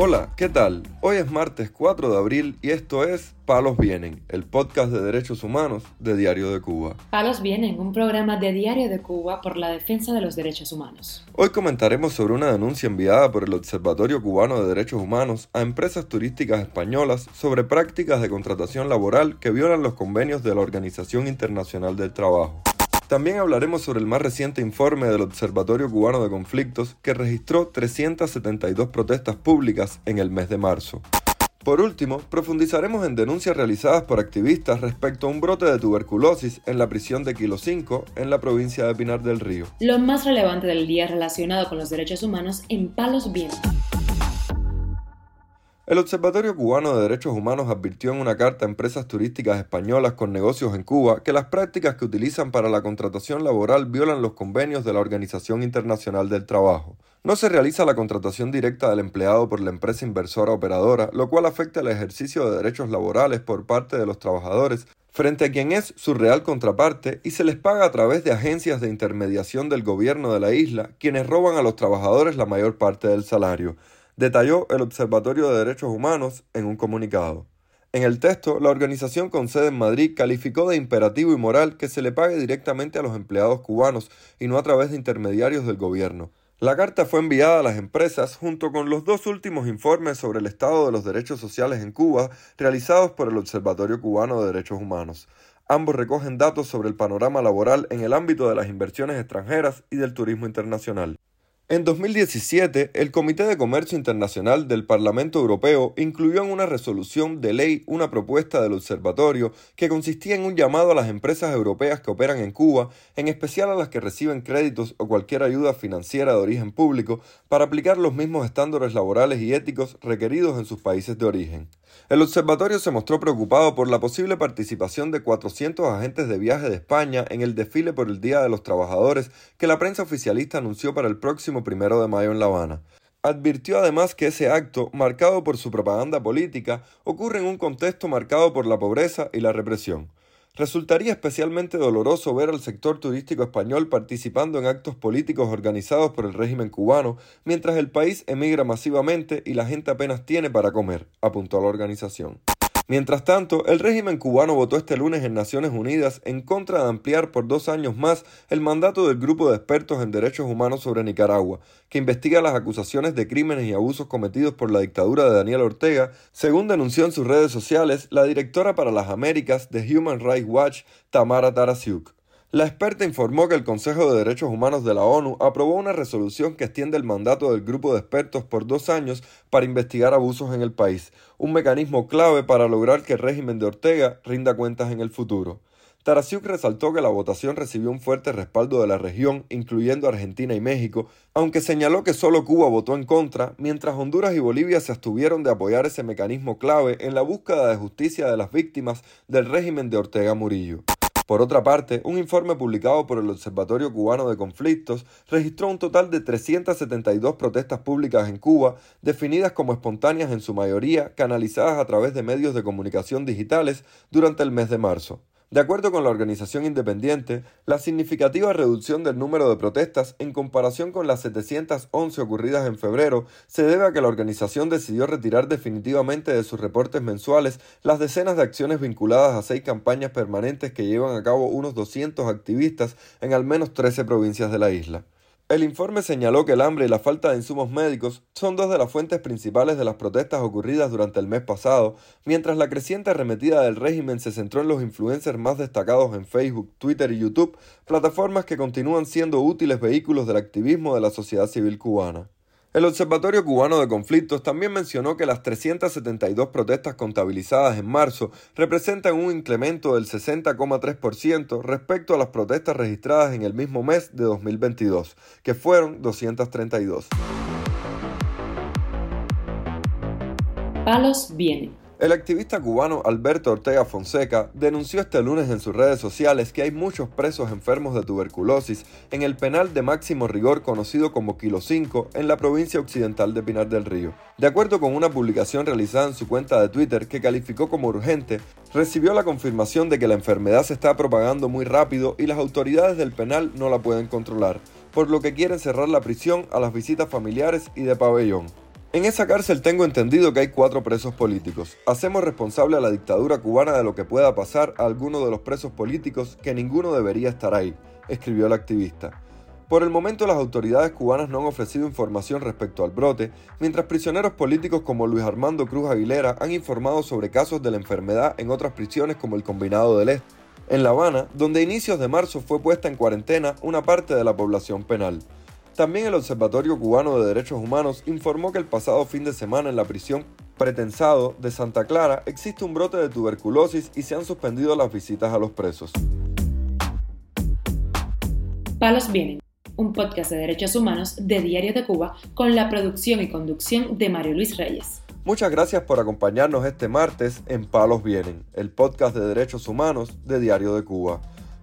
Hola, ¿qué tal? Hoy es martes 4 de abril y esto es Palos Vienen, el podcast de derechos humanos de Diario de Cuba. Palos Vienen, un programa de Diario de Cuba por la defensa de los derechos humanos. Hoy comentaremos sobre una denuncia enviada por el Observatorio Cubano de Derechos Humanos a empresas turísticas españolas sobre prácticas de contratación laboral que violan los convenios de la Organización Internacional del Trabajo. También hablaremos sobre el más reciente informe del Observatorio Cubano de Conflictos que registró 372 protestas públicas en el mes de marzo. Por último, profundizaremos en denuncias realizadas por activistas respecto a un brote de tuberculosis en la prisión de Kilo 5 en la provincia de Pinar del Río. Lo más relevante del día relacionado con los derechos humanos en Palos Vientos. El Observatorio Cubano de Derechos Humanos advirtió en una carta a empresas turísticas españolas con negocios en Cuba que las prácticas que utilizan para la contratación laboral violan los convenios de la Organización Internacional del Trabajo. No se realiza la contratación directa del empleado por la empresa inversora operadora, lo cual afecta el ejercicio de derechos laborales por parte de los trabajadores frente a quien es su real contraparte y se les paga a través de agencias de intermediación del gobierno de la isla, quienes roban a los trabajadores la mayor parte del salario detalló el Observatorio de Derechos Humanos en un comunicado. En el texto, la organización con sede en Madrid calificó de imperativo y moral que se le pague directamente a los empleados cubanos y no a través de intermediarios del gobierno. La carta fue enviada a las empresas junto con los dos últimos informes sobre el estado de los derechos sociales en Cuba realizados por el Observatorio Cubano de Derechos Humanos. Ambos recogen datos sobre el panorama laboral en el ámbito de las inversiones extranjeras y del turismo internacional. En 2017, el Comité de Comercio Internacional del Parlamento Europeo incluyó en una resolución de ley una propuesta del observatorio que consistía en un llamado a las empresas europeas que operan en Cuba, en especial a las que reciben créditos o cualquier ayuda financiera de origen público, para aplicar los mismos estándares laborales y éticos requeridos en sus países de origen. El observatorio se mostró preocupado por la posible participación de 400 agentes de viaje de España en el desfile por el Día de los Trabajadores que la prensa oficialista anunció para el próximo primero de mayo en La Habana. Advirtió además que ese acto, marcado por su propaganda política, ocurre en un contexto marcado por la pobreza y la represión. Resultaría especialmente doloroso ver al sector turístico español participando en actos políticos organizados por el régimen cubano, mientras el país emigra masivamente y la gente apenas tiene para comer, apuntó la organización. Mientras tanto, el régimen cubano votó este lunes en Naciones Unidas en contra de ampliar por dos años más el mandato del Grupo de Expertos en Derechos Humanos sobre Nicaragua, que investiga las acusaciones de crímenes y abusos cometidos por la dictadura de Daniel Ortega, según denunció en sus redes sociales la directora para las Américas de Human Rights Watch, Tamara Tarasiuk. La experta informó que el Consejo de Derechos Humanos de la ONU aprobó una resolución que extiende el mandato del grupo de expertos por dos años para investigar abusos en el país, un mecanismo clave para lograr que el régimen de Ortega rinda cuentas en el futuro. Tarasiuk resaltó que la votación recibió un fuerte respaldo de la región, incluyendo Argentina y México, aunque señaló que solo Cuba votó en contra, mientras Honduras y Bolivia se abstuvieron de apoyar ese mecanismo clave en la búsqueda de justicia de las víctimas del régimen de Ortega Murillo. Por otra parte, un informe publicado por el Observatorio Cubano de Conflictos registró un total de 372 protestas públicas en Cuba, definidas como espontáneas en su mayoría, canalizadas a través de medios de comunicación digitales durante el mes de marzo. De acuerdo con la organización independiente, la significativa reducción del número de protestas en comparación con las 711 ocurridas en febrero se debe a que la organización decidió retirar definitivamente de sus reportes mensuales las decenas de acciones vinculadas a seis campañas permanentes que llevan a cabo unos 200 activistas en al menos 13 provincias de la isla. El informe señaló que el hambre y la falta de insumos médicos son dos de las fuentes principales de las protestas ocurridas durante el mes pasado, mientras la creciente arremetida del régimen se centró en los influencers más destacados en Facebook, Twitter y YouTube, plataformas que continúan siendo útiles vehículos del activismo de la sociedad civil cubana. El Observatorio Cubano de Conflictos también mencionó que las 372 protestas contabilizadas en marzo representan un incremento del 60,3% respecto a las protestas registradas en el mismo mes de 2022, que fueron 232. Palos viene. El activista cubano Alberto Ortega Fonseca denunció este lunes en sus redes sociales que hay muchos presos enfermos de tuberculosis en el penal de máximo rigor conocido como Kilo 5 en la provincia occidental de Pinar del Río. De acuerdo con una publicación realizada en su cuenta de Twitter que calificó como urgente, recibió la confirmación de que la enfermedad se está propagando muy rápido y las autoridades del penal no la pueden controlar, por lo que quieren cerrar la prisión a las visitas familiares y de pabellón. En esa cárcel tengo entendido que hay cuatro presos políticos. Hacemos responsable a la dictadura cubana de lo que pueda pasar a alguno de los presos políticos que ninguno debería estar ahí, escribió el activista. Por el momento las autoridades cubanas no han ofrecido información respecto al brote, mientras prisioneros políticos como Luis Armando Cruz Aguilera han informado sobre casos de la enfermedad en otras prisiones como el Combinado del Este. En La Habana, donde a inicios de marzo fue puesta en cuarentena una parte de la población penal. También el Observatorio Cubano de Derechos Humanos informó que el pasado fin de semana en la prisión pretensado de Santa Clara existe un brote de tuberculosis y se han suspendido las visitas a los presos. Palos vienen un podcast de derechos humanos de Diario de Cuba con la producción y conducción de Mario Luis Reyes. Muchas gracias por acompañarnos este martes en Palos Vienen, el podcast de derechos humanos de Diario de Cuba.